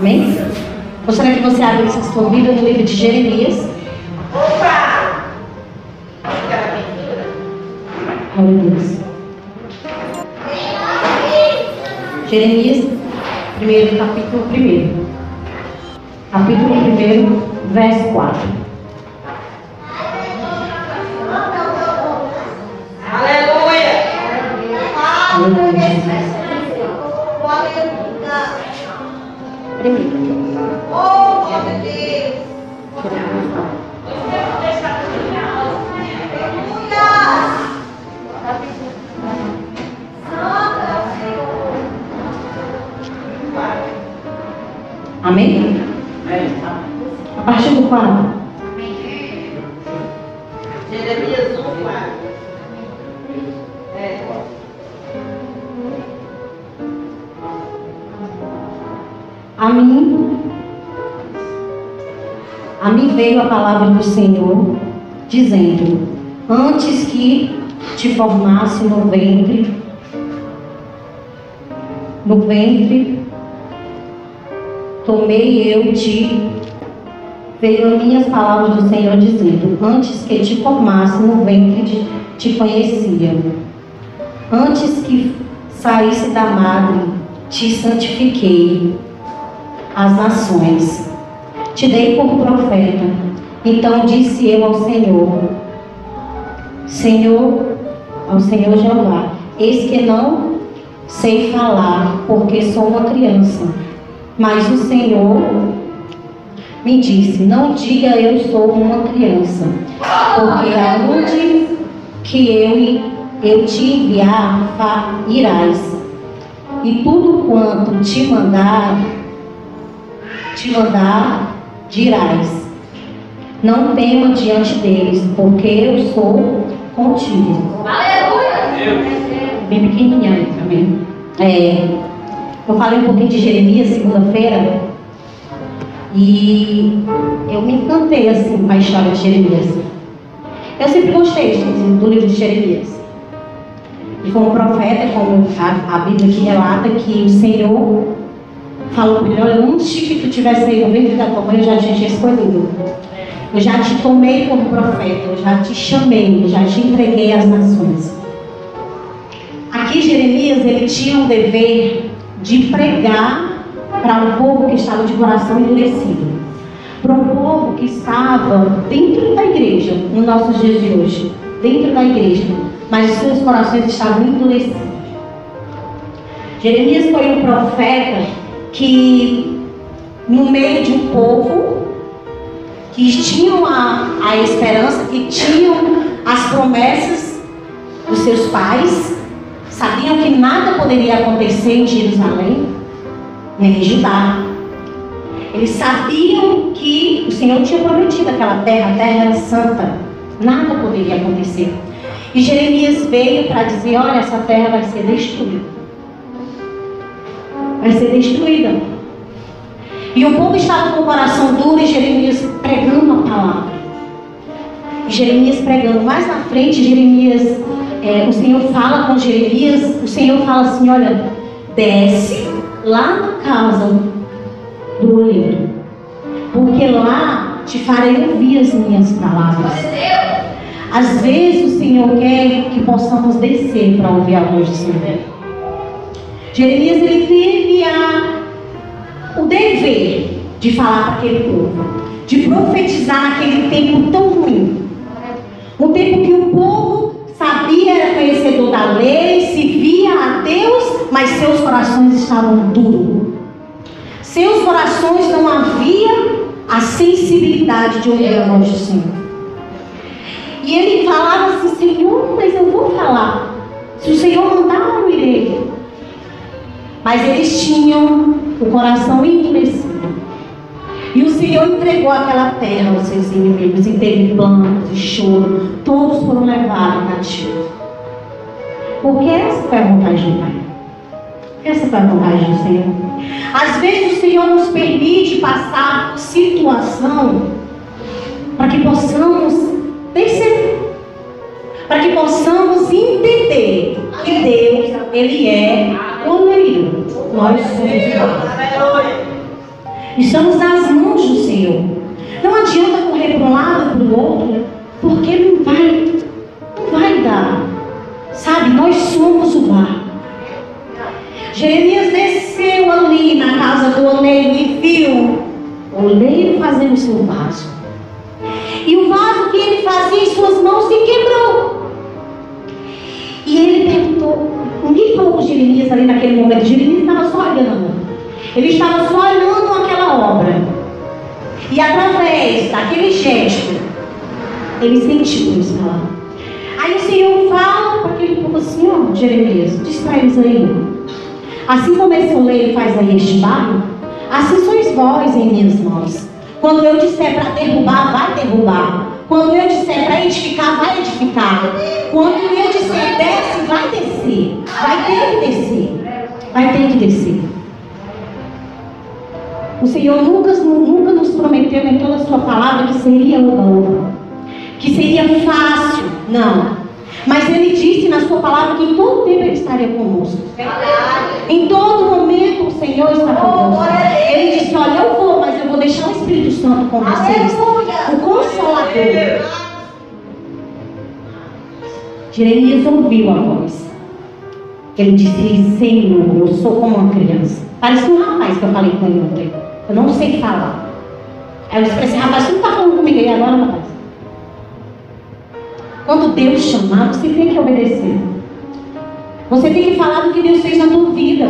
Amém? Gostaria que você abrisse a sua Bíblia no livro de Jeremias. Glória a Deus. Jeremias, primeiro capítulo primeiro. Capítulo primeiro, verso 4. A partir do 4. Jeremias 1, 4. É. A mim, a mim veio a palavra do Senhor, dizendo: Antes que te formasse no ventre, no ventre, tomei eu te. Veio as minhas palavras do Senhor dizendo: Antes que te formasse no ventre, te, te conhecia. Antes que saísse da madre, te santifiquei as nações. Te dei por profeta. Então disse eu ao Senhor: Senhor, ao Senhor Jeová, eis que não sei falar, porque sou uma criança. Mas o Senhor me disse: Não diga eu sou uma criança, porque aonde que eu, eu te enviar, irás. E tudo quanto te mandar, te mandar, dirás. Não tema diante deles, porque eu sou contigo. Bem pequenininha aí também. É, eu falei um pouquinho de Jeremias segunda-feira e eu me encantei assim com a história de Jeremias. Eu sempre gostei do livro de Jeremias. E um profeta, como a, a Bíblia que relata, que o Senhor falou para ele, olha, antes que tu tivesse aí no ventre da tua mãe, eu já tinha te escolhido. Eu já te tomei como profeta, eu já te chamei, eu já te entreguei às nações. Aqui Jeremias, ele tinha um dever de pregar para um povo que estava de coração endurecido. Para um povo que estava dentro da igreja, nos nossos dias de hoje, dentro da igreja, mas seus corações estavam endurecidos. Jeremias foi um profeta que, no meio de um povo que tinham a, a esperança, que tinham as promessas dos seus pais, sabiam que nada poderia acontecer em Jerusalém, nem em Judá. Eles sabiam que o Senhor tinha prometido aquela terra, a terra era santa, nada poderia acontecer. E Jeremias veio para dizer: olha, essa terra vai ser destruída. Vai ser destruída. E o povo estava com o coração duro e Jeremias pregando a palavra. Jeremias pregando. Mais na frente, Jeremias, é, o Senhor fala com Jeremias, o Senhor fala assim, olha, desce lá na casa do oleiro. Porque lá te farei ouvir as minhas palavras. Às vezes o Senhor quer que possamos descer para ouvir a voz do Senhor. Jeremias ele teve a o dever de falar para aquele povo, de profetizar naquele tempo tão ruim. Um tempo que o povo sabia, era conhecedor da lei, se via a Deus, mas seus corações estavam duros. Seus corações não havia a sensibilidade de ouvir a voz do Senhor. E ele falava assim, Senhor, mas eu vou falar. Se o Senhor mandar, eu irei. Mas eles tinham o coração endurecido. E o Senhor entregou aquela terra aos seus inimigos e teve planos e choro. Todos foram levados cativos. Porque essa foi a vontade do Pai. Essa foi a vontade do Senhor. Às vezes o Senhor nos permite passar situação para que possamos perceber, para que possamos entender que Deus, Ele é oneiro. Nós somos nós. Estamos nas mãos do Senhor. Não adianta correr para um lado, para o outro, porque não vai, não vai dar. Sabe, nós somos o barco. Casa do oleiro e viu o oleiro fazendo o seu vaso. E o vaso que ele fazia em suas mãos se quebrou. E ele perguntou, ninguém falou com Jeremias ali naquele momento. Jeremias estava só olhando. Ele estava só olhando aquela obra. E através daquele gesto, ele sentiu isso falar. Aí o Senhor fala para aquele povo assim, ó, Jeremias, diz para eles aí. Assim como esse oleiro faz aí este barro, assim sois vós em minhas mãos. Quando eu disser para derrubar, vai derrubar. Quando eu disser para edificar, vai edificar. Quando eu disser desce, vai descer. Vai ter que descer. Vai ter que descer. O Senhor nunca, nunca nos prometeu em toda a sua palavra que seria oba-oba. Que seria fácil. Não. Mas Ele disse na sua palavra que em todo tempo Ele estaria conosco. Em todo momento o Senhor está conosco. Ele disse, olha, eu vou, mas eu vou deixar o Espírito Santo com vocês. O Consolador. Jeremias ouviu a voz. Ele disse, Senhor, eu sou como uma criança. Parece um rapaz que eu falei com ele ontem. Eu não sei falar. Aí eu disse esse rapaz, você não está falando comigo aí agora, rapaz? Quando Deus chamar, você tem que obedecer. Você tem que falar do que Deus fez na tua vida.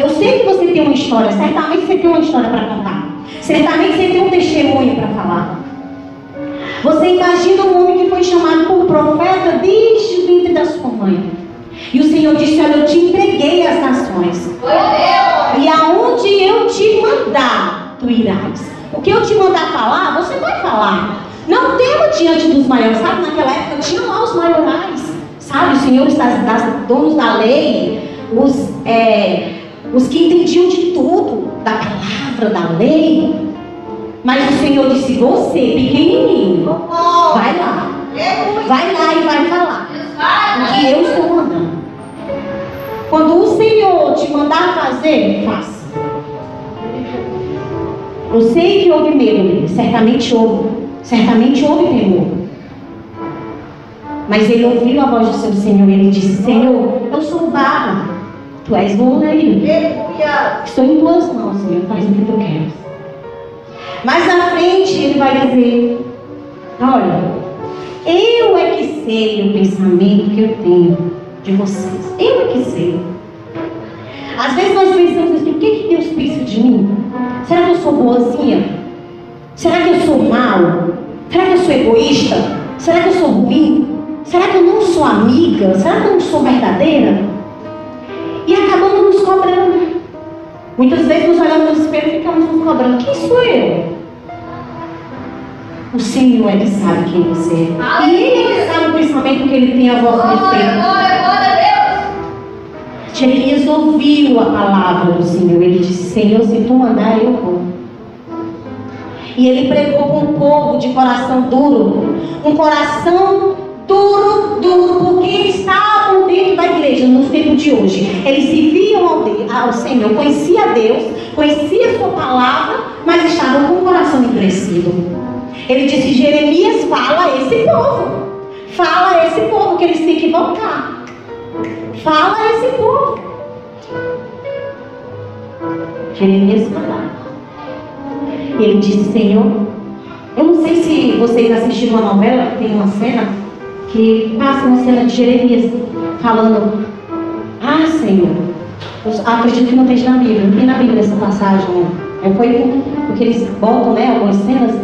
Eu sei que você tem uma história, certamente você tem uma história para contar. Certamente você tem um testemunho para falar. Você imagina um homem que foi chamado por profeta desde o ventre da sua mãe. E o Senhor disse: Olha, eu te entreguei as nações. E aonde eu te mandar, tu irás. O que eu te mandar falar, você vai falar. Não tema diante dos maiores. Sabe, naquela época tinha lá os maiorais. Sabe, os senhores das, das donos da lei, os, é, os que entendiam de tudo, da palavra, da lei. Mas o Senhor disse: Você, pequenininho, vai lá. Vai lá e vai falar. O que eu estou mandando. Quando o Senhor te mandar fazer, faça. Eu sei que houve medo certamente houve. Certamente houve temor. Mas ele ouviu a voz do seu Senhor e ele disse: Senhor, eu sou barro, tu és oleiro. Estou em tuas mãos, Senhor, faz o que tu queres. Mais na frente ele vai dizer: Olha, eu é que sei o pensamento que eu tenho de vocês. Eu é que sei. Às vezes nós pensamos assim, o que, que Deus pensa de mim? Será que eu sou boazinha? Será que eu sou mal? Será que eu sou egoísta? Será que eu sou ruim? Será que eu não sou amiga? Será que eu não sou verdadeira? E acabamos nos cobrando. Muitas vezes nos olhamos no espelho e ficamos nos cobrando. Quem sou eu? O Senhor é que sabe quem você é. E Ele é sabe o pensamento que Ele tem a vosso respeito. Jeremias ouviu a palavra do Senhor. Ele disse: Senhor, se tu mandar, eu vou. E ele pregou com um povo de coração duro. Um coração duro, duro, porque eles estavam dentro da igreja nos tempos de hoje. Eles se viam ao, ao Senhor, conhecia Deus, conhecia sua palavra, mas estavam com o coração endurecido. Ele disse: Jeremias, fala a esse povo. Fala a esse povo que eles têm que voltar. Fala a esse povo. Jeremias falava. Ele disse, Senhor, eu não sei se vocês assistiram uma novela, tem uma cena que passa uma cena de Jeremias falando, ah Senhor, eu acredito que não esteja na Bíblia, não tem na Bíblia essa passagem, né? É, foi porque eles botam né, algumas cenas,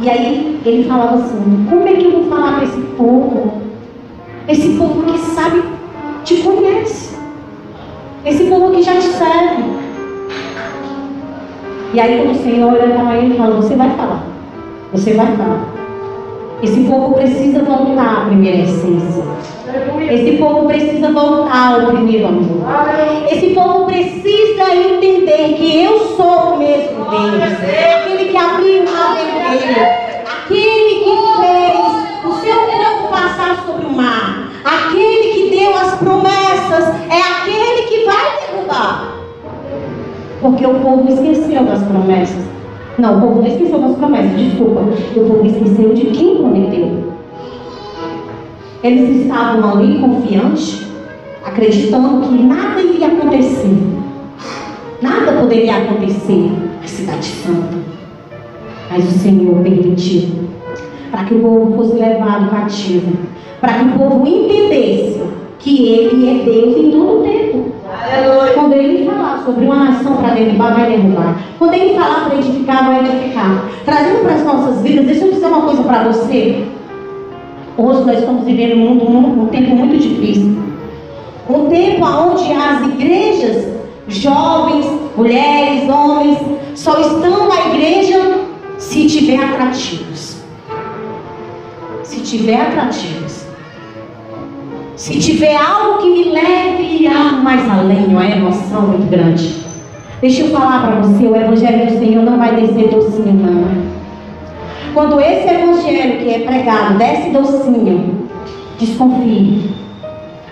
e aí ele falava assim, como é que eu vou falar para esse povo? Esse povo que sabe te conhece. Esse povo que já te serve. E aí quando o Senhor olha para ele e fala, você vai falar. Você vai falar. Esse povo precisa voltar à primeira essência. Esse povo precisa voltar ao primeiro amor. Esse povo precisa entender que eu sou o mesmo Deus. Aquele que abriu o mar vermelho. Aquele que fez o seu povo passar sobre o mar. Aquele que deu as promessas é aquele que vai derrubar. Porque o povo esqueceu das promessas. Não, o povo não esqueceu das promessas, desculpa. O povo esqueceu de quem prometeu. Eles estavam ali confiantes, acreditando que nada iria acontecer. Nada poderia acontecer na cidade santa. Mas o Senhor permitiu para que o povo fosse levado cativo, para que o povo entendesse que Ele é Deus em todo o tempo. Aleluia. Quando Ele falar sobre uma nação para derrubar, vai derrubar. Quando Ele falar para edificar, vai edificar. Trazendo para as nossas vidas, deixa eu dizer uma coisa para você. Hoje nós estamos vivendo um, mundo, um, um tempo muito difícil. Um tempo onde as igrejas, jovens, mulheres, homens, só estão na igreja se tiver atrativos. Se tiver atrativos. Se tiver algo que me leve a mais além, uma emoção muito grande. Deixa eu falar para você, o Evangelho do Senhor não vai descer docinho, não. Quando esse Evangelho que é pregado desce docinho, desconfie.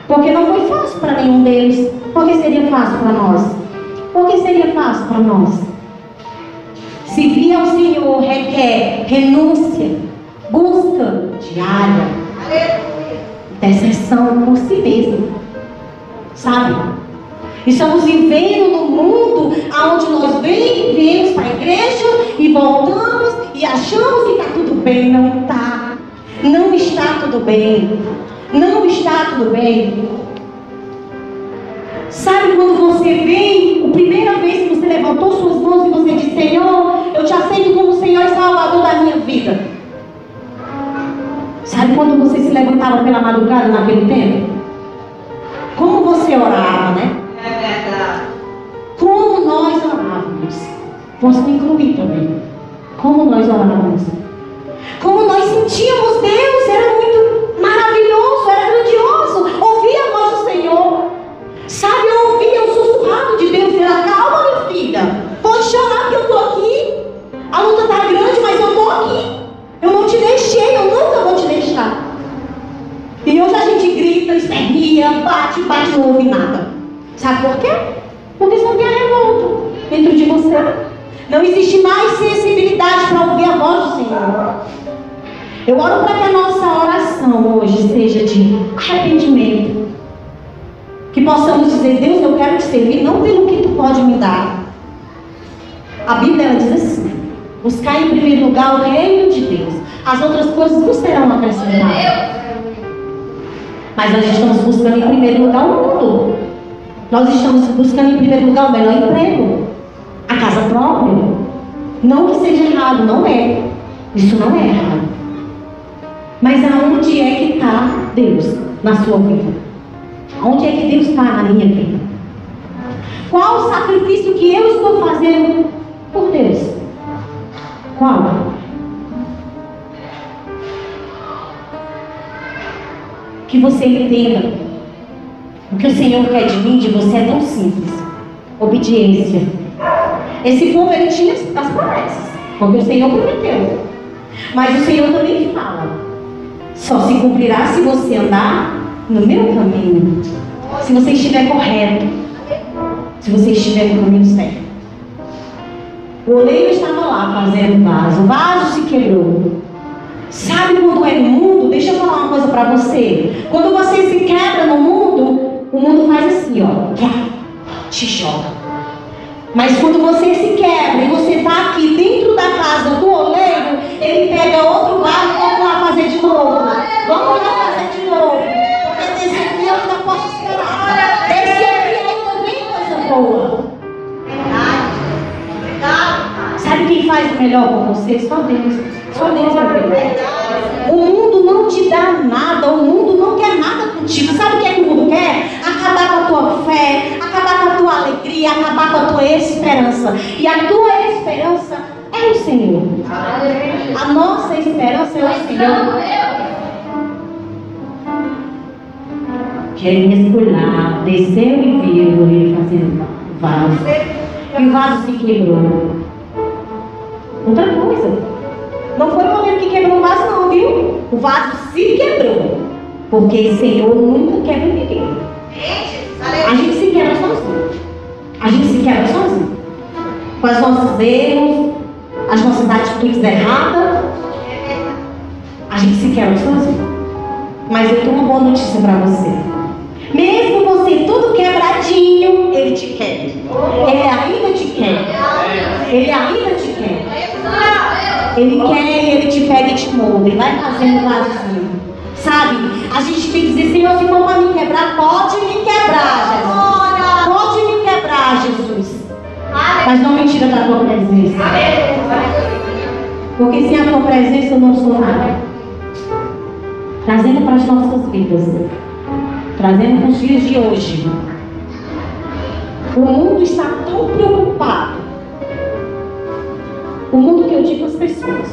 Porque não foi fácil para nenhum deles. Por que seria fácil para nós? Por que seria fácil para nós? Servir ao Senhor requer renúncia, busca diária, Intercessão por si mesmo. Sabe? Estamos vivendo num mundo onde nós vem, viemos para a igreja e voltamos e achamos que está tudo bem. Não está. Não está tudo bem. Não está tudo bem. Sabe quando você vem, a primeira vez que você levantou suas mãos e você disse, Senhor, eu te aceito como Senhor e Salvador da minha vida. Sabe quando você se levantava pela madrugada naquele tempo? Como você orava, né? É verdade. Como nós orávamos. Posso me incluir também. Como nós orávamos. Como nós sentíamos Deus, era muito grita, espernia, bate, bate, não ouve nada. Sabe por quê? Porque você não tem revolta dentro de você. Não existe mais sensibilidade para ouvir a voz do Senhor. Eu oro para que a nossa oração hoje seja de arrependimento. Que possamos dizer, Deus, eu quero te servir, não pelo que tu pode me dar. A Bíblia ela diz assim: buscar em primeiro lugar o reino de Deus. As outras coisas não serão acrescentadas. Mas nós estamos buscando em primeiro lugar o mundo. Nós estamos buscando em primeiro lugar o melhor emprego, a casa própria. Não que seja errado, não é. Isso não é errado. Mas aonde é que está Deus na sua vida? Onde é que Deus está na minha vida? Qual o sacrifício que eu estou fazendo por Deus? Qual? Que você entenda. O que o Senhor quer de mim, de você, é tão simples. Obediência. Esse povo, ele tinha as promessas. Porque o Senhor prometeu. Mas o Senhor também fala. Só se cumprirá se você andar no meu caminho. Se você estiver correto. Se você estiver no caminho certo. O oleiro estava lá fazendo vaso. O vaso se quebrou. Sabe quando é mundo? Deixa eu falar uma coisa para você. Quando você se quebra no mundo, o mundo faz assim, ó. Te joga. Mas quando você se quebra e você está aqui dentro da casa do oleiro, ele pega outro vaso e vamos lá fazer de novo. Vamos lá fazer de novo. Porque desse aqui eu ainda posso esperar. Desse aqui ainda vem coisa boa. Sabe quem faz o melhor por você? Só Deus. Só Deus vai ver. Verdade. O mundo não te dá nada, o mundo não quer nada contigo. Sabe o que, é que o mundo quer? Acabar com a tua fé, acabar com a tua alegria, acabar com a tua esperança. E a tua esperança é o Senhor. A nossa esperança é o Senhor. Jeremias foi lá, desceu e viu ele fazendo vaso. E o vaso se quebrou. Outra coisa. Não foi o goleiro que quebrou o vaso, não, viu? O vaso se quebrou. Porque o Senhor nunca quebra ninguém. A gente se quebra sozinho. A gente se quebra sozinho. com os nossos erros, as nossas atitudes erradas. A gente se quer sozinho. Mas eu tenho uma boa notícia para você. Mesmo você tudo quebradinho, ele te quer. Ele ainda te quer. Ele ainda te quer. Ele quer e ele te pega e te molda. Ele vai fazendo vazio. Sabe? A gente tem que dizer, Senhor, se for para me quebrar, pode me quebrar, Jesus. Pode me quebrar, Jesus. Mas não me tira da tua presença. Porque sem a tua presença eu não sou nada. Trazendo para as nossas vidas. Trazendo para os dias de hoje. O mundo está tão preocupado. O mundo que eu digo às pessoas.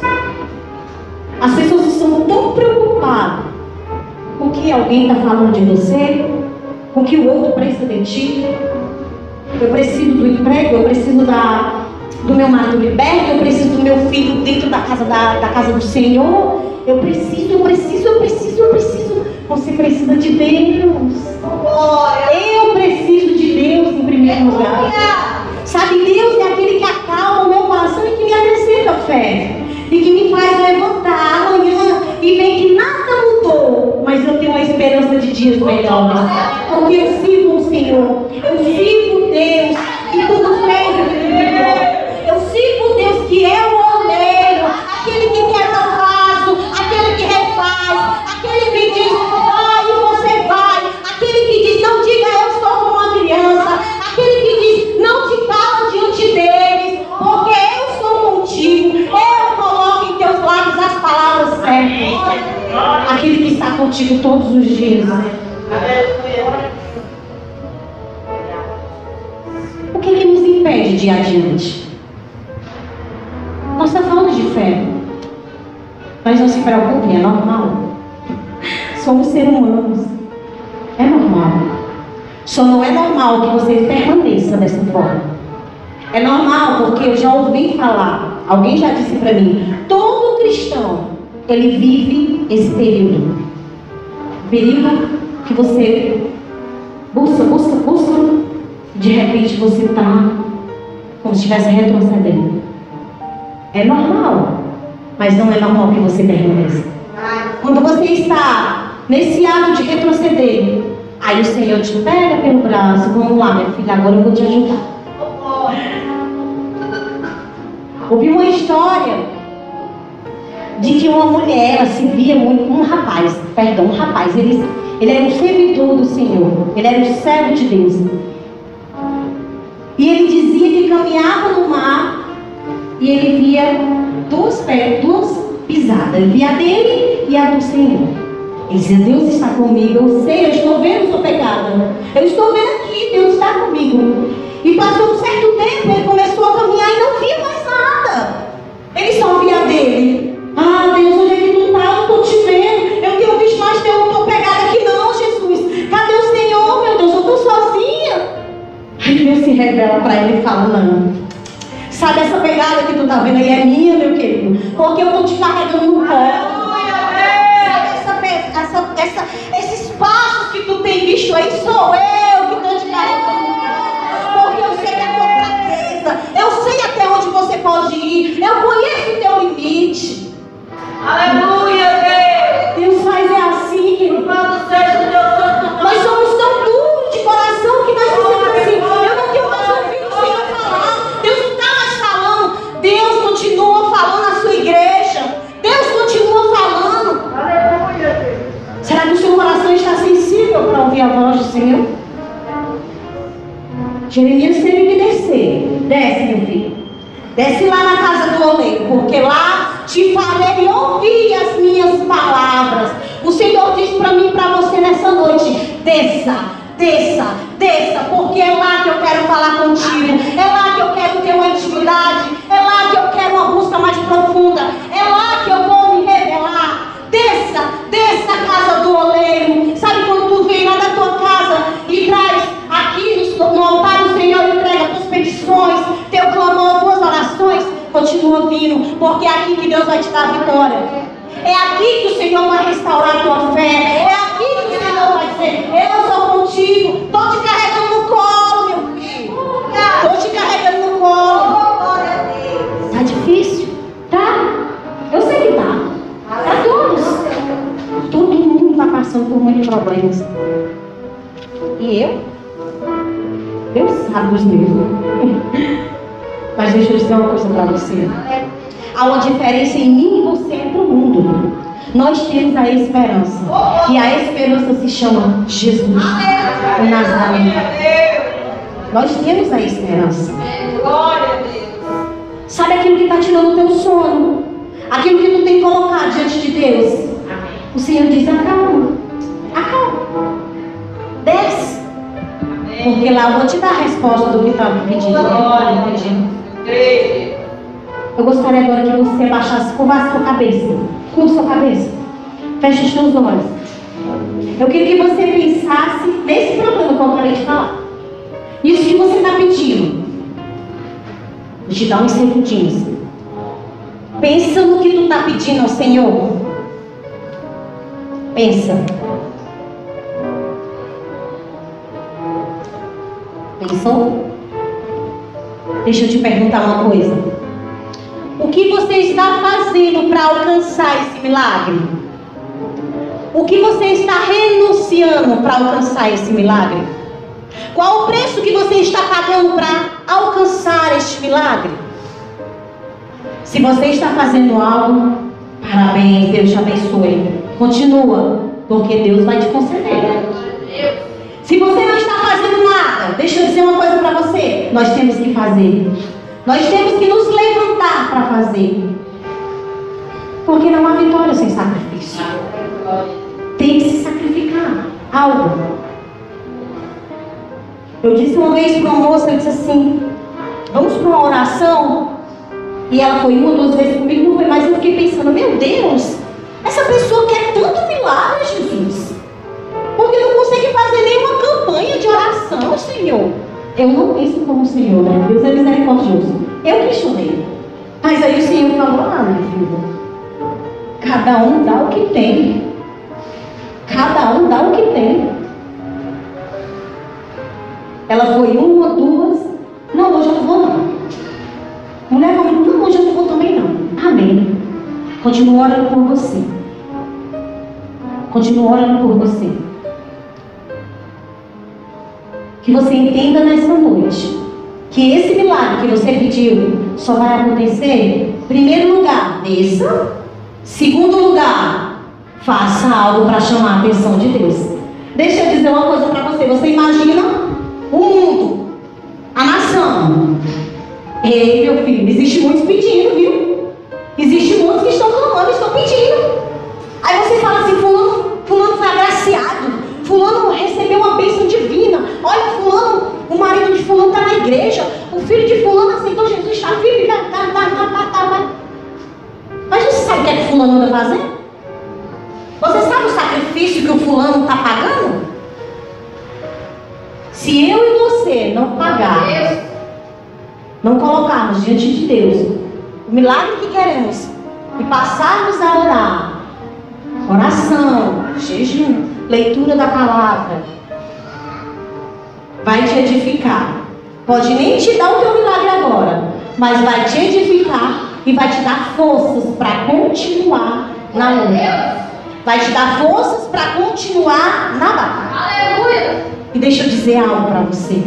As pessoas estão tão preocupadas com o que alguém está falando de você, com o que o outro pensa de ti. Eu preciso do emprego, eu preciso da, do meu marido liberto, eu preciso do meu filho dentro da casa, da, da casa do Senhor. Eu preciso, eu preciso, eu preciso, eu preciso. Você precisa de Deus. Eu preciso de Deus em primeiro lugar. Sabe, Deus é aquele que acalma o meu coração e que me fé. E que me faz levantar amanhã e ver que nada mudou. Mas eu tenho a esperança de dias melhores. Porque eu sirvo o Senhor. Eu sirvo Deus que tudo fez aquele melhor. Eu sirvo Deus que é o O que, que nos impede de ir adiante? Nós estamos falando de fé. Mas não se preocupe, é normal. Somos seres humanos. É normal. Só não é normal que você permaneça dessa forma. É normal porque eu já ouvi falar, alguém já disse para mim, todo cristão, ele vive esse período. Período que você busca, busca, busca, de repente você está como se estivesse retrocedendo. É normal, mas não é normal que você permaneça. Quando você está nesse ato de retroceder, aí o Senhor te pega pelo braço, vamos lá, minha filha, agora eu vou te ajudar. Ouvi uma história de que uma mulher, ela se via muito um rapaz, perdão, um rapaz, ele, ele era um servidor do Senhor, ele era um servo de Deus. E ele dizia que caminhava no mar e ele via duas duas pisadas, via dele e a do Senhor. Ele dizia, Deus está comigo, eu sei, eu estou vendo sua pegada. Eu estou vendo aqui, Deus está comigo. E passou um certo tempo, ele começou a caminhar e não via mais nada. Ele só via dele. Ah, Deus, onde é que tu está? Eu não estou te vendo. Eu tenho visto mais teu, tua pegada aqui não, Jesus. Cadê o Senhor, meu Deus? Eu estou sozinha. Aí Deus se revela para ele e fala, não. Sabe essa pegada que tu tá vendo aí é minha, meu querido? Porque eu estou te carregando Jeremias teve que descer. Desce, meu filho. Desce lá na casa do oleiro, porque lá te farei ouvir as minhas palavras. O Senhor diz para mim e para você nessa noite: desça, desça, desça, porque é lá que eu quero falar contigo, é lá que eu quero ter uma intimidade, é lá que eu quero uma busca mais profunda, é lá que eu vou me revelar. Desça, desça a casa do oleiro. Sabe quando tu vem lá da tua casa e traz aqui no, altar do Senhor, entrega tuas petições, teu clamor, tuas orações, continua vindo, porque é aqui que Deus vai te dar vitória. É aqui que o Senhor vai restaurar a tua fé. É eu sou contigo, estou te carregando no colo, meu filho. Estou te carregando no colo. Está difícil? Tá? Eu sei que tá. Tá todos. Todo mundo está passando por muitos problemas. E eu? Eu sabe os meus. Mas deixa eu dizer uma coisa para você. Há uma diferença em mim e você para o mundo. Nós temos a esperança. E a esperança se chama Jesus, o Nazareno. Nós temos a esperança. Glória a Deus. Sabe aquilo que está tirando o teu sono? Aquilo que tu tem colocado diante de Deus? O Senhor diz: acalma, acalma, desce. Porque lá eu vou te dar a resposta do que está me pedindo. tá me pedindo. Creio. Eu gostaria agora que você abaixasse, curvasse sua cabeça. Curva sua cabeça. Feche os seus olhos. Eu queria que você pensasse nesse problema que eu acabei de falar. Isso que você está pedindo. Vou te dar uns segundinhos. Pensa no que tu está pedindo ao Senhor. Pensa. Pensou? Deixa eu te perguntar uma coisa. O que você está fazendo para alcançar esse milagre? O que você está renunciando para alcançar esse milagre? Qual o preço que você está pagando para alcançar este milagre? Se você está fazendo algo, parabéns, Deus te abençoe. Continua, porque Deus vai te conceder. Se você não está fazendo nada, deixa eu dizer uma coisa para você: nós temos que fazer. Nós temos que nos levantar para fazer. Porque não há vitória sem sacrifício. Tem que se sacrificar algo. Eu disse uma vez para uma moça, eu disse assim, vamos para uma oração. E ela foi uma, duas vezes comigo, não foi mais. Eu fiquei pensando, meu Deus, essa pessoa quer tanto milagre, Jesus. Porque não consegue fazer nenhuma campanha de oração, Senhor. Eu não penso como o Senhor, né? Deus é misericordioso. Eu questionei. Mas aí o Senhor falou, ah, minha filha, cada um dá o que tem. Cada um dá o que tem. Ela foi uma, duas. Não, hoje eu não vou não. Mulher comigo, não, hoje eu não vou também não. Amém. Continuo orando por você. Continuo orando por você. Que você entenda nessa noite que esse milagre que você pediu só vai acontecer, primeiro lugar, desça. Segundo lugar, faça algo para chamar a atenção de Deus. Deixa eu dizer uma coisa para você. Você imagina o mundo, a nação. Ei, meu filho, existe muitos pedindo, viu? Existe muitos que estão clamando, estão pedindo. Aí você fala assim, fulano, fulano foi agraciado, fulano recebeu uma bênção divina. Olha, fulano, o marido de fulano está na igreja, o filho de fulano aceitou Jesus, está firme, tá, tá, tá, tá, tá, tá, tá. Mas você sabe o que é que fulano anda fazendo? Você sabe o sacrifício que o fulano está pagando? Se eu e você não pagarmos, não colocarmos diante de Deus o milagre que queremos e passarmos a orar, oração, jejum, leitura da palavra, vai te edificar. Pode nem te dar o teu milagre agora, mas vai te edificar e vai te dar forças para continuar na luta. Vai te dar forças para continuar na batalha. Aleluia. E deixa eu dizer algo para você.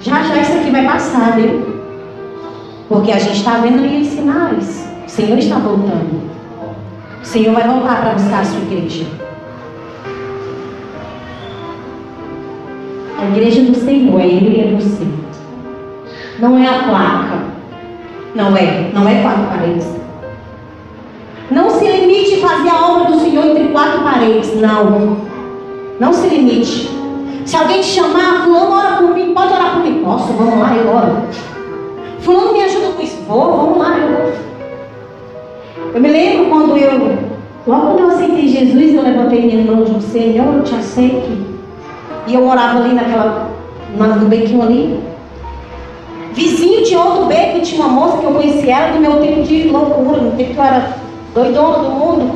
Já já isso aqui vai passar, viu? Porque a gente está vendo ali os sinais. O Senhor está voltando. O Senhor vai voltar para buscar a sua igreja. A igreja do Senhor é Ele e é você. Não é a placa. Não é. Não é quatro paredes. Não se limite a fazer a obra do Senhor entre quatro paredes. Não. Não se limite. Se alguém te chamar, fulano ora por mim, pode orar por mim. Posso, vamos lá, eu oro. Fulano me ajuda com isso. Vou, vamos lá, eu vou. Eu me lembro quando eu, logo quando eu aceitei Jesus, eu levantei minha mão e disse, Senhor, eu te aceito. E eu morava ali naquela, na- no bequinho ali. Vizinho de outro beco, tinha uma moça que eu conheci ela do meu tempo de loucura, no tempo que eu era doidona do mundo.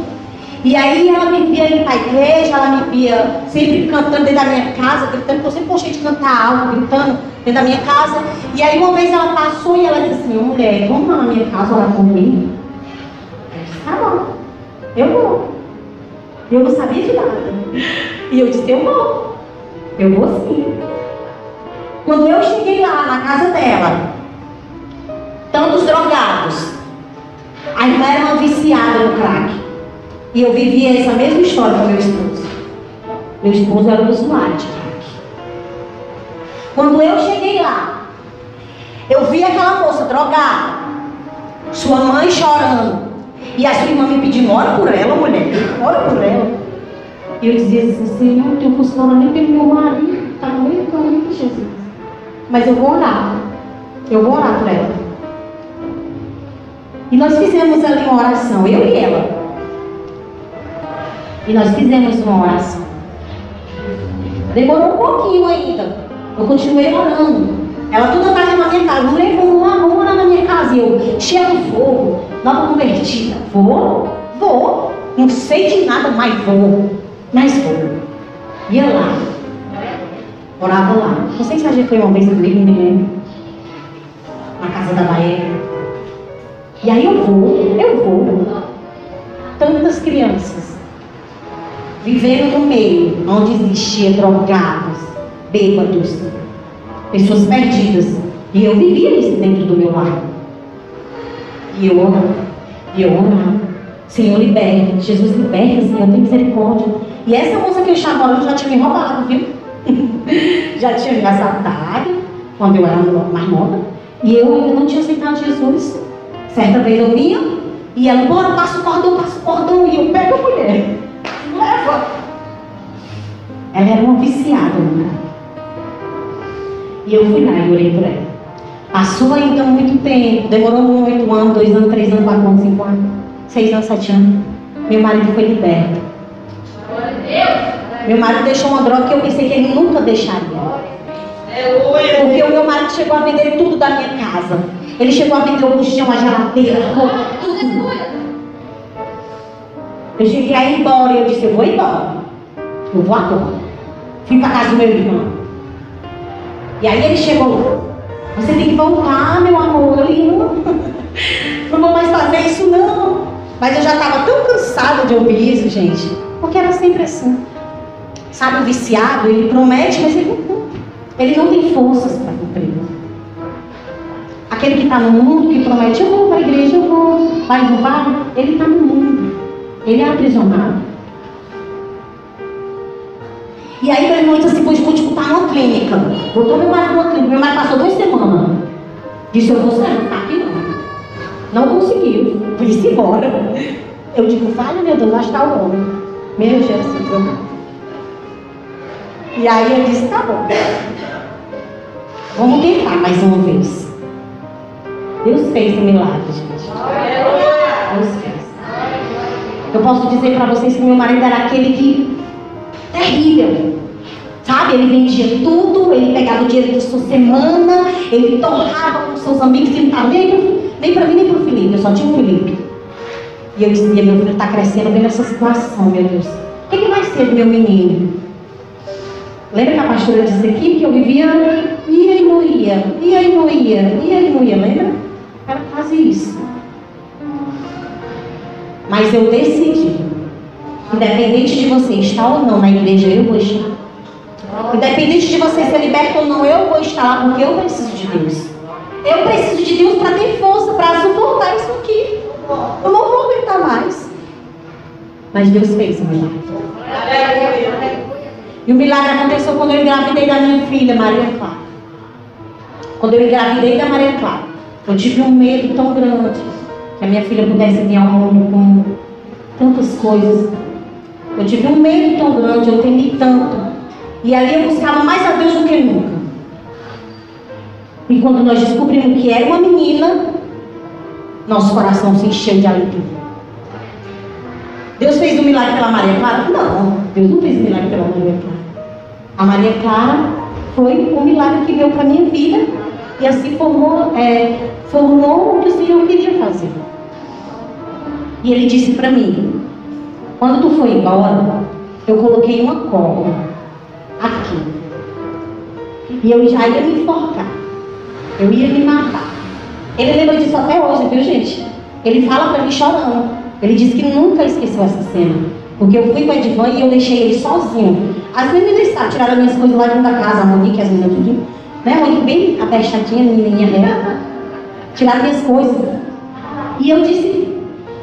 E aí ela me via ir para a igreja, ela me via sempre cantando dentro da minha casa, gritando, porque eu sempre gostei de cantar algo, gritando dentro da minha casa. E aí uma vez ela passou e ela disse assim, "Ô, mulher, vamos lá na minha casa orar disse, tá bom, eu vou. Eu não sabia de nada. E eu disse, eu vou. Eu vou sim. Quando eu cheguei lá na casa dela, tantos drogados, a irmã era uma viciada no crack. E eu vivia essa mesma história com meu esposo. Meu esposo era um usuário de crack. Quando eu cheguei lá, eu vi aquela moça drogada, sua mãe chorando, e a sua irmã me pedindo, ora por ela, mulher, ora por ela. E eu dizia assim, Senhor, não tenho funcionado nem pelo meu marido, está no meio do caminho de Jesus. Mas eu vou orar. Eu vou orar por ela. E nós fizemos ali uma oração, eu e ela. E nós fizemos uma oração. Demorou um pouquinho ainda. Eu continuei orando. Ela toda tarde na minha casa. Mulher, lá, vamos orar na minha casa. E eu, cheia de fogo, nova convertida. Vou, vou. Não sei de nada, mas vou. Mas vou. Ia lá. Orava lá. Não sei se a gente foi uma vez comigo, não me. Na casa da Bahia. E aí eu vou, eu vou. Tantas crianças vivendo no meio onde existia drogados, bêbados, pessoas perdidas. E eu vivia isso dentro do meu lar. E eu orava, e eu orava. Senhor, liberta. Jesus, liberta, Senhor, tem misericórdia. E essa moça que eu estava orando já tinha me roubado, viu? já tinha me assaltado, quando eu era mais nova. E eu ainda não tinha aceitado Jesus. Certa vez eu vinha, e ela, bora, passa o cordão, passa o cordão. E eu pego a mulher. Leva. Ela era uma viciada, né? E eu fui lá e orei por ela. Passou ainda muito tempo, demorou muito, um ano, dois anos, três anos, quatro anos, cinco anos, seis anos, sete anos. Meu marido foi liberto. Meu marido deixou uma droga que eu pensei que ele nunca deixaria. Porque o meu marido chegou a vender tudo da minha casa. Ele chegou a vender o colchão, a geladeira, tudo. Eu cheguei a ir embora e eu disse, eu vou embora. Eu vou agora. Fui para casa do meu irmão. E aí ele chegou. Você tem que voltar, meu amor. Eu não, não vou mais fazer isso não. Mas eu já estava tão cansada de ouvir isso, gente. Porque era sempre assim. Sabe, o viciado, ele promete, mas ele não cumpre. Ele não tem forças para cumprir. Aquele que está no mundo, que promete, eu vou para a igreja, eu vou, vai, não vai, ele está no mundo. Ele é aprisionado. E aí meu irmão disse assim, pois vou disputar numa clínica. Botou meu marido numa clínica. Meu marido passou duas semanas. Disse, eu vou sair, não tá aqui não. Não conseguiu. Fui embora. Eu digo, vale meu Deus, lá está o homem. Meu Jesus. E aí eu disse, tá bom. Vamos tentar mais uma vez. Deus fez um milagre, gente. Deus fez. Eu posso dizer para vocês que meu marido era aquele que. Ele vendia tudo, ele pegava o dinheiro da sua semana, ele torrava com seus amigos, ele não estava nem para mim nem para o Felipe, eu só tinha o Felipe. E eu dizia, meu filho está crescendo bem nessa situação, meu Deus. O que, que vai ser do meu menino? Lembra que a pastora disse aqui que eu vivia, ia e não ia, ia e não ia, ia e não ia, lembra? Era quase isso. Mas eu decidi, independente de você estar ou não na igreja, eu vou estar. Independente de você ser liberto ou não, eu vou estar lá porque eu preciso de Deus. Eu preciso de Deus para ter força, para suportar isso aqui. Eu não vou aguentar mais. Mas Deus fez o milagre. E o milagre aconteceu quando eu engravidei da minha filha, Maria Clara. Quando eu engravidei da Maria Clara, eu tive um medo tão grande que a minha filha pudesse vir ao mundo com tantas coisas. Eu tive um medo tão grande, eu temi tanto. E ali eu buscava mais a Deus do que nunca. E quando nós descobrimos que era uma menina, nosso coração se encheu de alegria. Deus fez um milagre pela Maria Clara? Não, Deus não fez um milagre pela Maria Clara. A Maria Clara foi um milagre que veio para a minha vida e assim formou, é, formou o que o Senhor queria fazer. E ele disse para mim: quando tu foi embora, eu coloquei uma cobra aqui. E eu já ia me enforcar. Eu ia me matar. Ele lembra disso até hoje, viu gente? Ele fala para mim chorando. Ele disse que nunca esqueceu essa cena. Porque eu fui com o Edvan e eu deixei ele sozinho. As meninas estavam, tiraram minhas coisas lá dentro da casa, a Monique, as meninas tudo. Né, Monique bem abestadinha, menininha dela. Tiraram minhas coisas. E eu disse,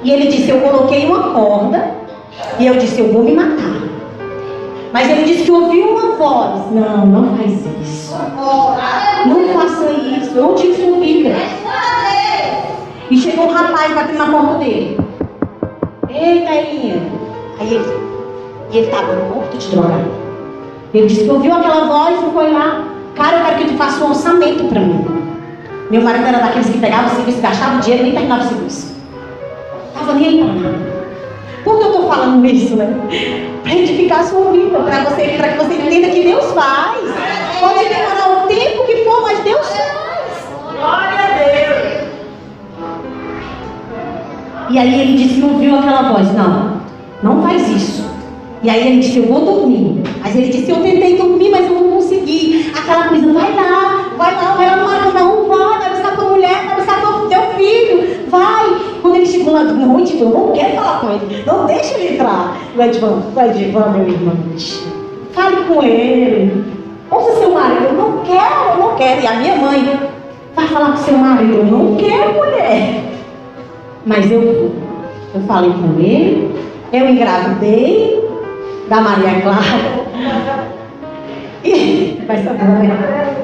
e ele disse, eu coloquei uma corda. E eu disse, eu vou me matar. Mas ele disse que ouviu uma voz. Não, não faz isso. Não faça isso. Eu tive sua vida. E chegou um rapaz batendo na porta dele. Eita, Elinha. Aí ele, e ele estava morto de droga. Ele disse que ouviu aquela voz e foi lá. Cara, eu quero que tu faça um orçamento para mim. Meu marido era daqueles que pegava o serviço, gastava o dinheiro nem terminava o serviço. Estava nem aí para nada. Por que eu estou falando isso, né? Para edificar a sua vida, para você, para que você entenda que Deus faz. Pode demorar o tempo que for, mas Deus faz. Glória a Deus. E aí ele disse que ouviu aquela voz. Não, não faz isso. E aí ele disse, eu vou dormir. Mas ele disse, eu tentei dormir, mas eu não consegui. Aquela coisa, vai lá, vai lá, vai lá não, vai, vai buscar tua mulher, vai buscar teu filho, vai. Edvan, eu não quero falar com ele, não deixa ele entrar. O Edvan, o Edvan, meu irmão, fale com ele. Ouça seu marido, eu não quero, eu não quero. E a minha mãe, vai falar com seu marido, eu não quero mulher. Mas eu. Eu falei com ele, eu engravidei da Maria Clara. E, vai saber, né?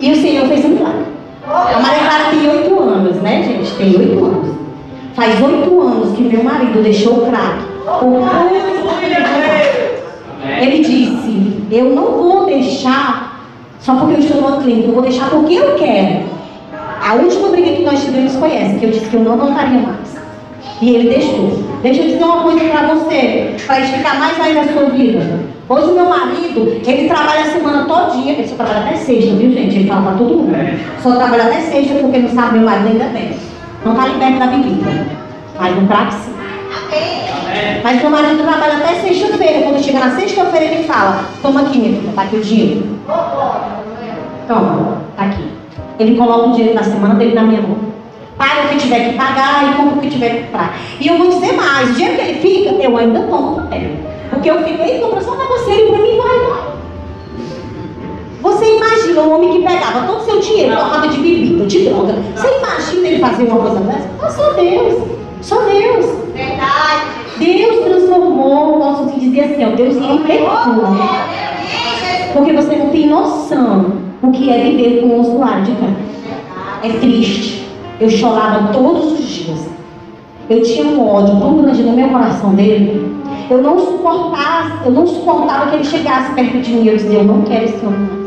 E o Senhor fez um milagre. A Maria Clara tem oito anos, né, gente? Tem oito anos. Faz oito anos que meu marido deixou o. Por ele disse, eu não vou deixar só porque eu estou numa clínica, eu vou deixar porque eu quero. A última briga que nós tivemos foi essa, que eu disse que eu não voltaria mais. E ele deixou. Deixa eu dizer uma coisa para você, para explicar mais ainda a sua vida. Hoje o meu marido, ele trabalha a semana todinha, ele só trabalha até sexta, viu gente? Ele fala para todo mundo. Só trabalha até sexta porque não sabe, meu marido ainda bebe. Não está liberto da bebida. Mas no sim. Mas meu marido trabalha até sexta-feira. Quando chega na sexta-feira, ele fala: Toma aqui, minha filha, tá aqui o dinheiro. Toma, tá aqui. Ele coloca o dinheiro da semana dele na minha mão. Paga o que tiver que pagar e compra o que tiver que comprar. E eu vou dizer mais: o dinheiro que ele fica, eu ainda tomo papel. Porque eu fico, ele compra só um negocinho e pra mim vai, vai. Você imagina um homem que pegava todo o seu dinheiro, tocava de bebida, de droga. Você imagina ele fazer uma coisa dessa? Ah, só Deus. Só Deus. Verdade. Deus transformou, posso te dizer assim, ó, Deus libertou. Porque você não tem noção o que é viver com um usuário de crack. É triste. Eu chorava todos os dias. Eu tinha um ódio tão grande no meu coração dele. Eu não suportava, eu não suportava que ele chegasse perto de mim. Eu dizia, eu não quero esse homem mais.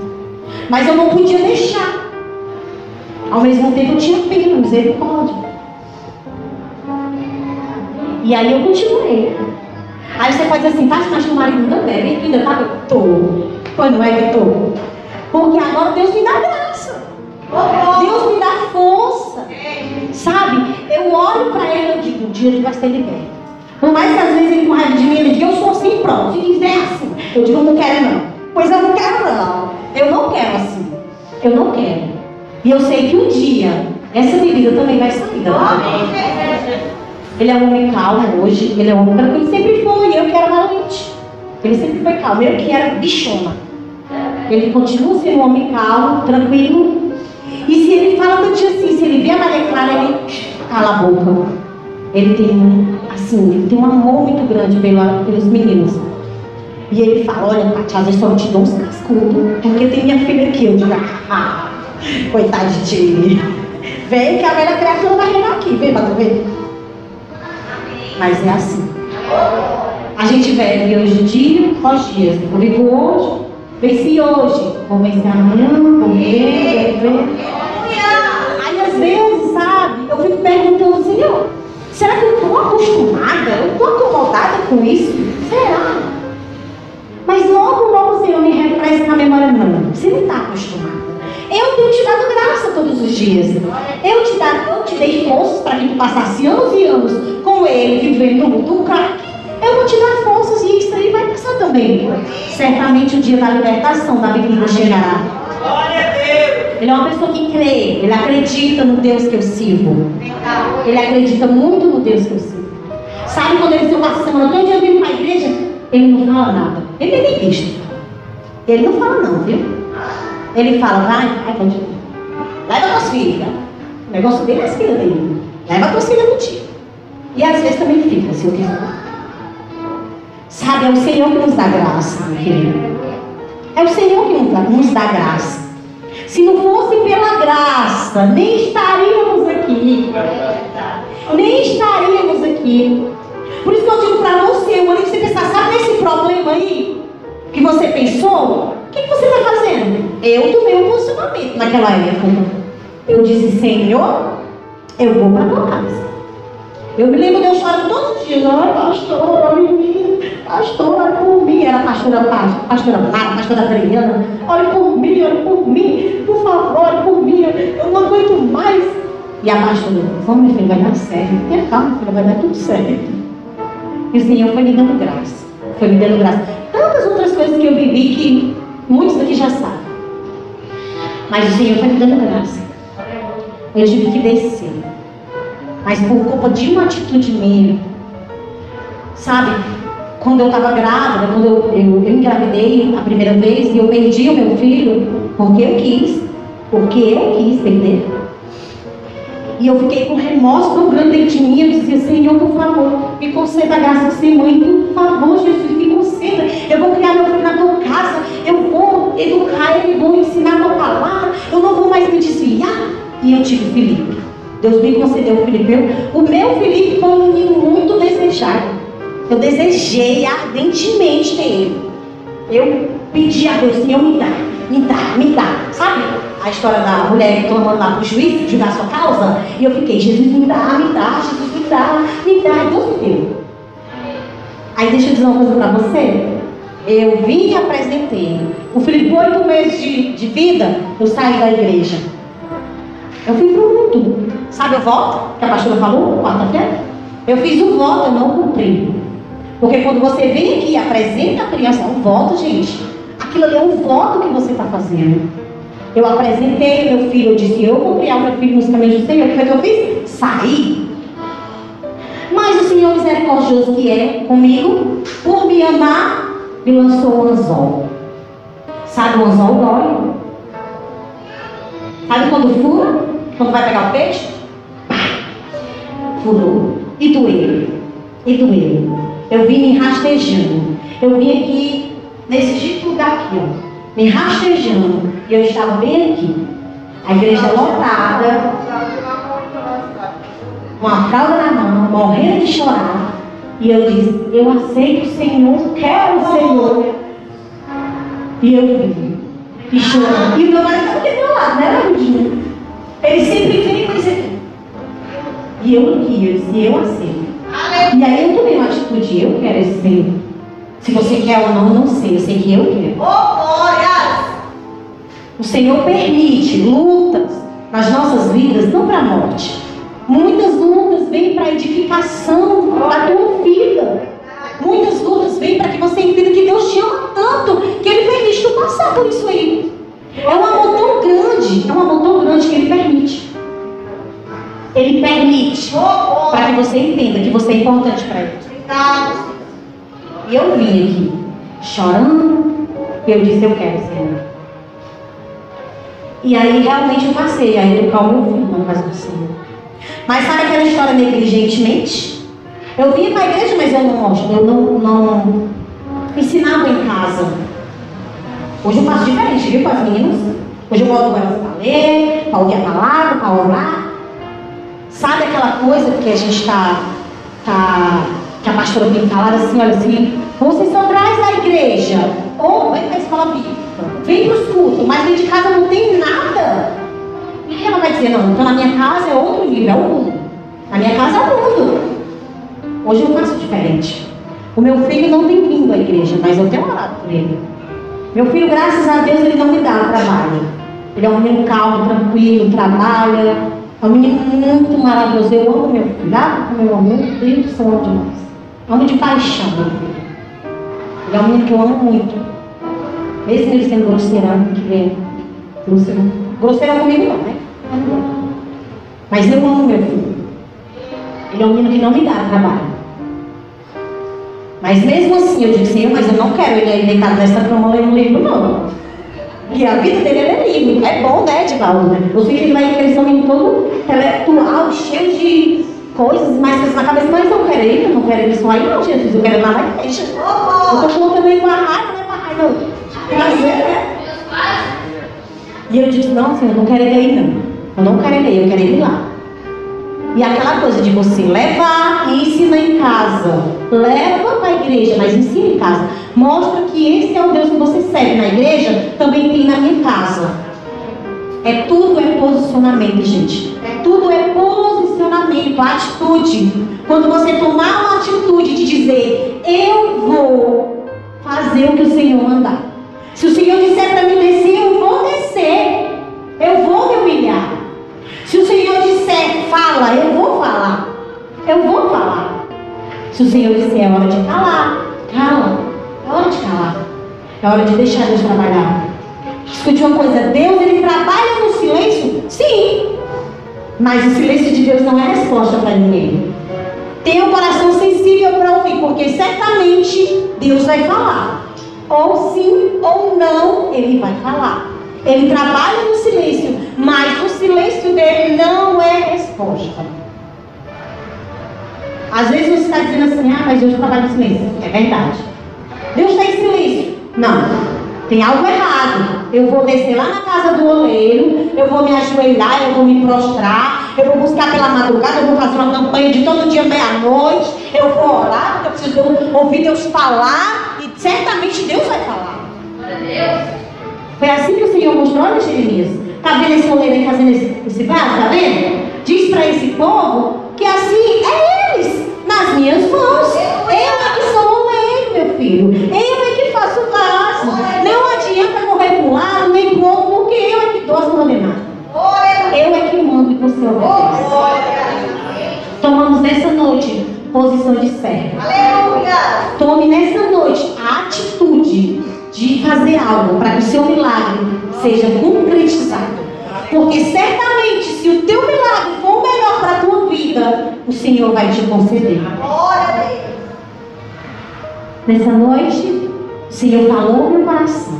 Mas eu não podia deixar. Ao mesmo tempo eu tinha pena, misericórdia. E aí eu continuei. Aí você dizer assim, faz que o marido ainda bebe, ainda tá tô. Pois não é que tô. Porque agora Deus me dá graça. Deus me dá força. Sabe? Eu olho para ele e digo, um dia ele vai ser liberto. Por mais que às vezes ele com raiva de mim, ele diga, eu sou assim, pronto. Se quiser assim. Eu digo, não quero não. Pois eu não quero não. Eu não quero assim. Eu não quero. E eu sei que um dia, essa bebida também vai sair da. Ele é um homem calmo hoje, ele é um homem tranquilo, sempre foi, eu que era valente. Ele sempre foi calmo, eu que era bichona. Ele continua sendo um homem calmo, tranquilo. E se ele fala tantinho assim, se ele vê a Maria Clara, ele cala a boca. Ele tem assim, ele tem um amor muito grande pela, pelos meninos. E ele fala, olha, Tati, às vezes só te dou uns cascudos, porque tem minha filha aqui. Eu digo, ah, coitadinha. Vem que a velha criatura vai reinar aqui, vem pra tu ver. Mas é assim. A gente vive hoje dia após dias. Eu vivo hoje, venci hoje. Vou vencer amanhã, vou ver. Aí às vezes, sabe, eu fico perguntando, Senhor, será que eu estou acostumada? Eu estou acomodada com isso? Será? Mas logo, logo o Senhor me refresca na memória, não, você não está acostumada. Eu tenho te dado graça todos os dias. Eu te, dado, eu te dei forças para que tu passasse anos e anos com ele, vivendo no mundo crack. Eu vou te dar forças e isso aí vai passar também. Certamente o dia da libertação da bebida chegará. Ele é uma pessoa que crê, ele acredita no Deus que eu sirvo. Ele acredita muito no Deus que eu sirvo. Sabe quando ele se passa a semana todo dia vindo para a igreja? Ele não fala nada. Ele nem tem visto. Ele não fala não, viu? Ele fala, vai, vai, continua. Leva tuas filhas. O negócio dele é as filhas dele. Leva tuas filhas contigo. E às vezes também fica, se eu quiser. Sabe, é o Senhor que nos dá graça, meu querido. É o Senhor que nos dá, graça. Se não fosse pela graça, nem estaríamos aqui. Nem estaríamos aqui. Por isso que eu digo para você, eu que você pensar, sabe nesse problema aí que você pensou? O que, que você está fazendo? Eu tomei um posicionamento naquela época. Eu disse, Senhor, eu vou para a tua casa. Eu me lembro de eu chorando todos os dias. Ai, pastor, olha em mim. Pastor, olha por mim. Era pastora pastora Mara, pastora Adriana. Olha por mim, olha por mim. Por favor, olha por mim. Eu não aguento mais. E a pastora, vamos, filho, vai dar certo. Tenha calma, filho, vai dar tudo certo. E o Senhor foi me dando graça. Foi me dando graça. Tantas outras coisas que eu vivi que muitos daqui já sabem. Mas o Senhor foi me dando graça. Eu tive que descer. Mas por culpa de uma atitude minha. Sabe? Quando eu estava grávida, quando eu, eu, eu engravidei a primeira vez e eu perdi o meu filho, porque eu quis. Porque eu quis perder. E eu fiquei com remorso tão grande dentro de mim. Eu dizia, Senhor, por favor, me conceda a graça de ser mãe. Por favor, Jesus, me conceda. Eu vou criar meu filho na tua casa. Eu vou educar ele, vou ensinar a tua palavra. Eu não vou mais me desviar. E eu tive Felipe. Deus me concedeu o Felipe. Eu, o meu Felipe foi um menino muito desejado. Eu desejei ardentemente nele. Eu pedi a Deus, Senhor, me dá, me dá, me dá. Sabe a história da mulher clamando lá para o juiz julgar sua causa? E eu fiquei, Jesus, me dá, me dá, Jesus, me dá, me dá. E Deus me deu. Aí deixa eu dizer uma coisa para você. Eu vim e apresentei. O Felipe, oito meses de, de vida, eu saí da igreja. Eu fui pro mundo. Sabe o voto que a pastora falou quarta-feira? Eu fiz o voto, eu não cumpri. Porque quando você vem aqui e apresenta a criança, é um voto, gente. Aquilo ali é um voto que você está fazendo. Eu apresentei meu filho, eu disse, eu vou criar meu filho nos caminhos do Senhor. O que foi que eu fiz? Saí. Mas o Senhor misericordioso que é comigo, por me amar, me lançou o anzol. Sabe o anzol dói? Sabe quando fura? Quando vai pegar o peixe? Furou. E doeu. E doeu. Eu vim me rastejando. Eu vim aqui, nesse tipo lugar aqui, ó. Me rastejando. E eu estava bem aqui. A igreja lotada. Com a fralda na mão, morrendo de chorar. E eu disse, eu aceito o Senhor, quero o Senhor. E eu vim. E chorando. E o meu marido estava aqui do meu lado, né, Rudinho? Ele sempre vem com isso aqui. E eu aqui, eu disse, eu aceito. E aí eu tomei uma atitude, eu quero esse Senhor. Se você quer ou não, não sei, eu sei que eu quero. O Senhor permite lutas nas nossas vidas, não para a morte. Muitas lutas vêm para a edificação da tua vida. Muitas lutas vêm para que você entenda que Deus te ama tanto que Ele permite tu passar por isso aí. É um Ele permite para que você entenda que você é importante para Ele. E eu vim aqui chorando, eu disse, eu quero, Senhor. E aí realmente eu passei a educar o meu filho na casa do Senhor. Mas sabe aquela história negligentemente? Eu vinha para a igreja, mas eu não, eu não, não ensinava em casa. Hoje eu faço diferente, viu, com as meninas? Hoje eu boto elas para ler, para ouvir a palavra, para orar. Sabe aquela coisa que a gente está, tá, que a pastora tem falado assim, olha assim, vocês são atrás da igreja, ou vem para a escola bíblica, vem para os cultos, mas dentro de casa não tem nada. E ela vai dizer, não, então na minha casa é outro nível, é o mundo. Na minha casa é o mundo. Hoje eu faço diferente. O meu filho não tem vindo à igreja, mas eu tenho orado por ele. Meu filho, graças a Deus, ele não me dá trabalho. Ele é um menino calmo, tranquilo, trabalha. É um menino muito maravilhoso. Eu amo meu filho. Eu amo. Meu Deus do céu, amo demais. Amo de paixão, meu filho. Ele é um menino que eu amo muito. Mesmo ele sendo grosseirão, que é grosseirão. Grosseirão comigo não, né? Mas eu amo meu filho. Ele é um menino que não me dá trabalho. Mas mesmo assim eu digo, Senhor, mas eu não quero ele aí deitado nessa cama lendo livro, não. E a vida dele é ler livro. É bom, né, Edivaldo? Que ele vai crescer um menino todo intelectual, cheio de coisas, mais coisas na cabeça, mas eu quero ele, eu não quero só aí, não, Jesus. Eu quero ele lá na igreja. Eu tô falando também com a raiva, não é com a raiva. Prazer, né? E eu disse, não, Senhor, eu não quero ele aí, não. Eu não quero ele aí, eu quero ele lá. E aquela coisa de você levar e ensinar em casa. Leva para a igreja, mas ensina em casa. Mostra que esse é o Deus que você serve na igreja, também tem na minha casa. É tudo é posicionamento, gente. É tudo é posicionamento, atitude. Quando você tomar uma atitude de dizer, eu vou fazer o que o Senhor mandar. Se o Senhor disser para mim descer, eu vou descer. Eu vou me humilhar. Se o Senhor disser, fala, eu vou falar. Eu vou falar. Se o Senhor disser, é hora de calar, cala. É hora de calar. É hora de deixar Deus trabalhar. Escute uma coisa, Deus ele trabalha no silêncio? Sim. Mas o silêncio de Deus não é resposta para ninguém. Tenha o coração sensível para ouvir, porque certamente Deus vai falar. Ou sim ou não, ele vai falar. Ele trabalha no silêncio, mas o silêncio dele não é resposta. Às vezes você está dizendo assim, ah, mas Deus trabalha no silêncio. É verdade. Deus está em silêncio. Não. Tem algo errado. Eu vou descer lá na casa do oleiro, eu vou me ajoelhar, eu vou me prostrar, eu vou buscar pela madrugada, eu vou fazer uma campanha de todo dia meia-noite, eu vou orar, porque eu preciso ouvir Deus falar, e certamente Deus vai falar. Foi assim que o Senhor mostrou, olha Jeremias. Está vendo esse oleiro fazendo esse, esse vaso? Está vendo? Diz para esse povo que assim é eles, nas minhas mãos. Eu é que sou o oleiro, meu filho. Eu é que faço o vaso. Não adianta correr para um lado nem para o outro, porque eu é que dou as coordenadas. Eu é que mando e você obedece. Tomamos nessa noite posição de servo. Tome nessa noite a atitude de fazer algo para que o seu milagre seja concretizado. Porque certamente, se o teu milagre for o melhor para a tua vida, o Senhor vai te conceder. Nessa noite, o Senhor falou no meu coração,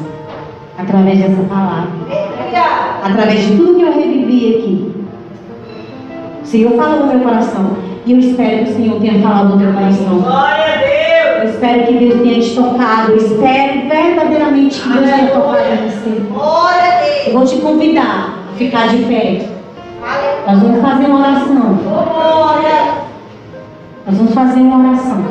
através dessa palavra, através de tudo que eu revivi aqui. O Senhor falou no meu coração. E eu espero que o Senhor tenha falado no teu coração. Glória a Deus. Eu espero que Deus tenha te tocado. Eu espero verdadeiramente que Deus tenha tocado em você. Glória. Eu vou te convidar a ficar de pé. Nós vamos fazer uma oração. Glória. Nós vamos fazer uma oração.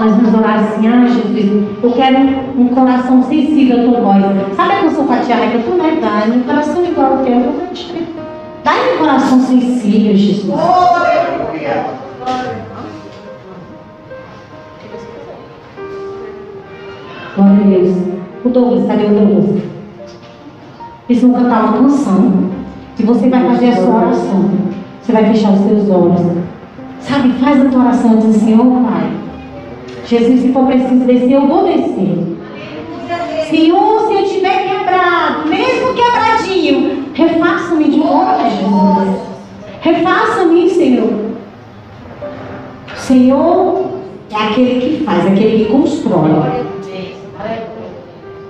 Nós vamos orar assim, ah, Jesus, eu quero um coração sensível à tua voz. Sabe a canção fatiada que eu tô, né? Dá um coração igual ao teu, eu vou te Dá-me um coração sensível, Jesus. Aleluia. Glória a Deus. O Douglas, cadê o Douglas? Eles vão cantar uma canção. E você vai fazer a sua oração. Você vai fechar os seus olhos. Sabe, faz a tua oração diz, Senhor Pai. Jesus, se for preciso descer, eu vou descer. Senhor, se eu tiver quebrado, mesmo quebradinho, refaça-me de novo, Jesus. Refaça-me, Senhor. Senhor é aquele que faz, aquele que constrói.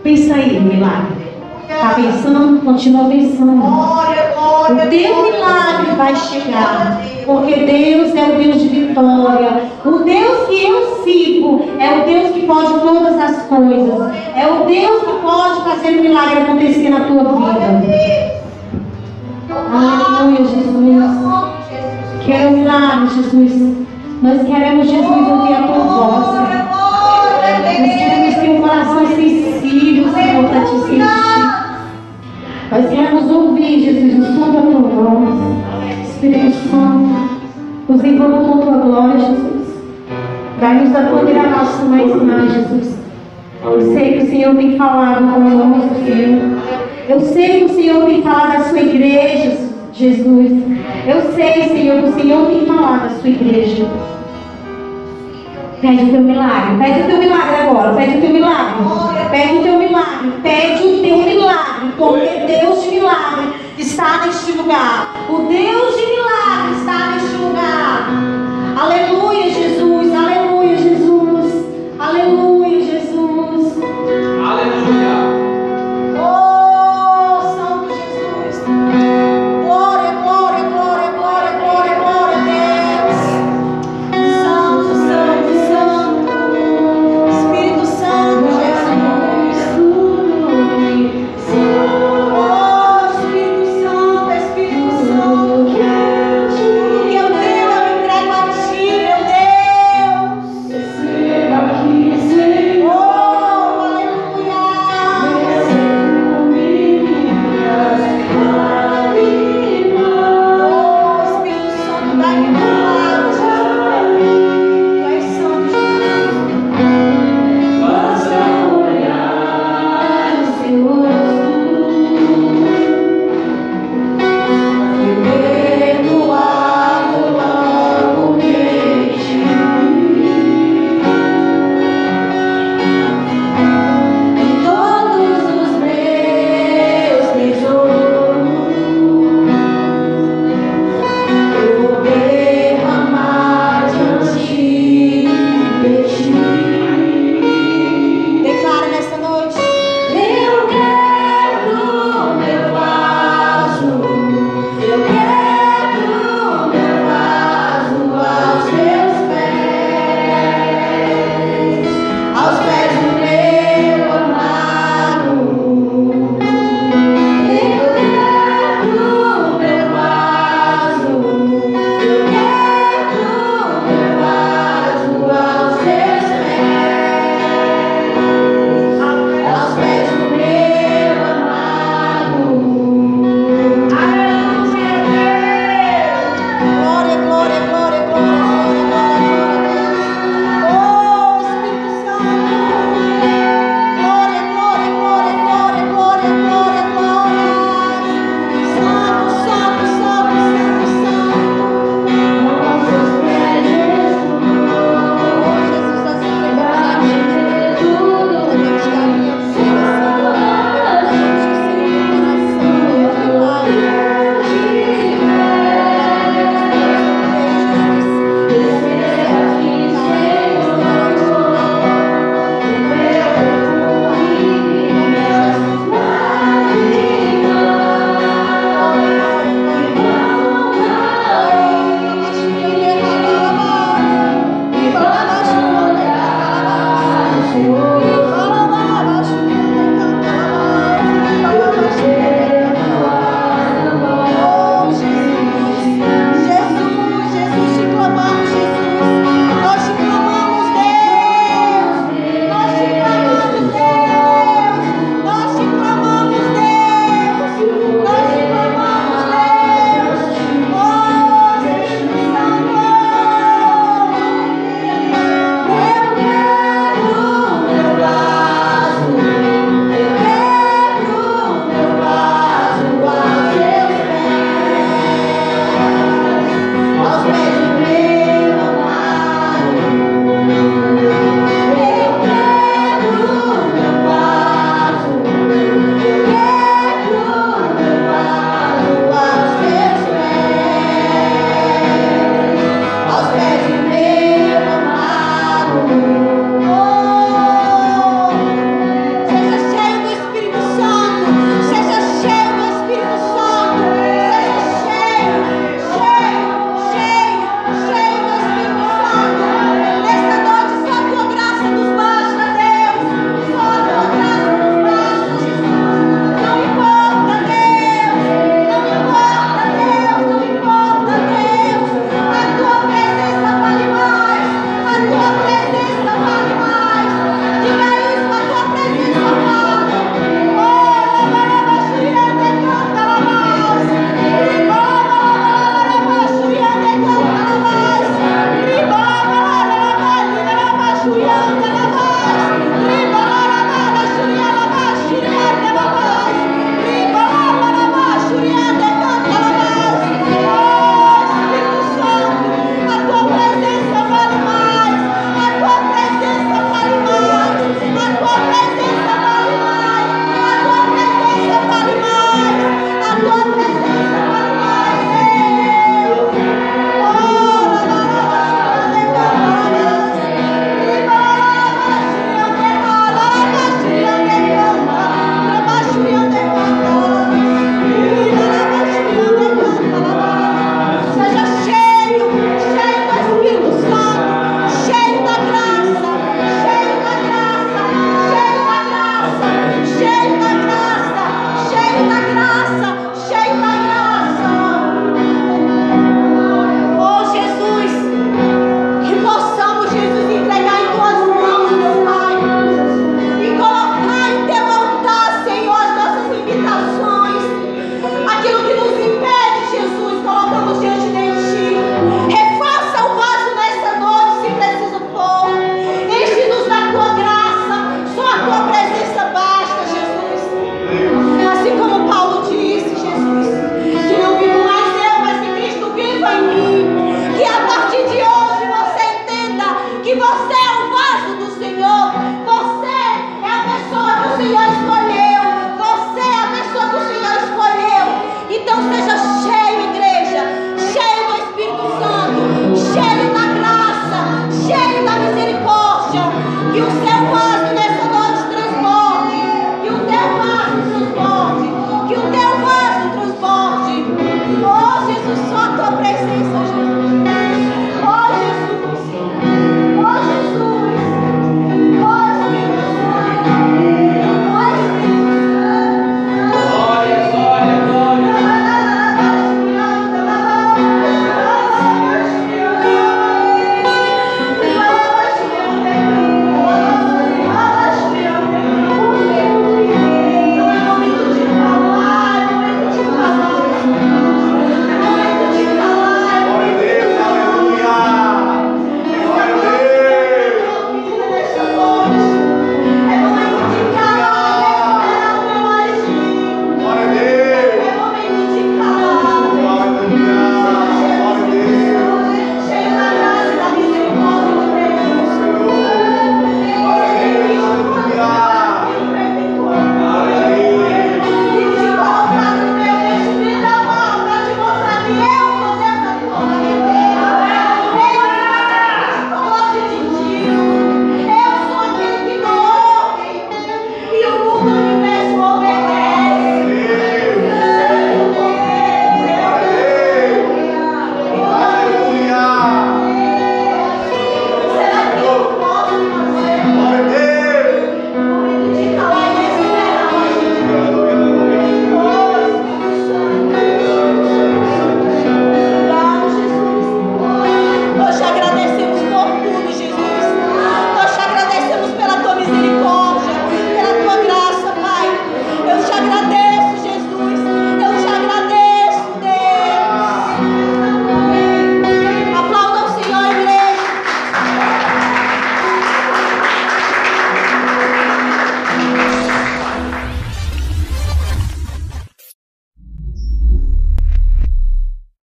Pensa aí no milagre. Está pensando? Continua pensando. O teu milagre vai chegar. Porque Deus é o Deus de vitória. O Deus que eu sigo é o Deus que pode todas as coisas. É o Deus que pode fazer o milagre acontecer na tua vida. Aleluia, Jesus. Quero milagre, Jesus. Nós queremos, Jesus, ouvir a tua voz. Nós queremos ter um coração sensível, Para te sentir. Nós queremos ouvir, Jesus, o som da tua voz. Espírito Santo, nos envolva com tua glória, Jesus. Dá-nos a poder a nossa mais mais, Jesus. Eu sei que o Senhor tem falado conosco, Senhor. Eu sei que o Senhor tem falado da sua igreja, Jesus. Eu sei, Senhor, que o Senhor tem falado da sua igreja. Pede o teu milagre. Pede o teu milagre agora. Pede o teu milagre. Pede o teu milagre. Pede o teu milagre. Porque Deus de milagre está neste lugar. O Deus de milagre está neste lugar. Aleluia, Jesus. Aleluia, Jesus. Aleluia, Jesus.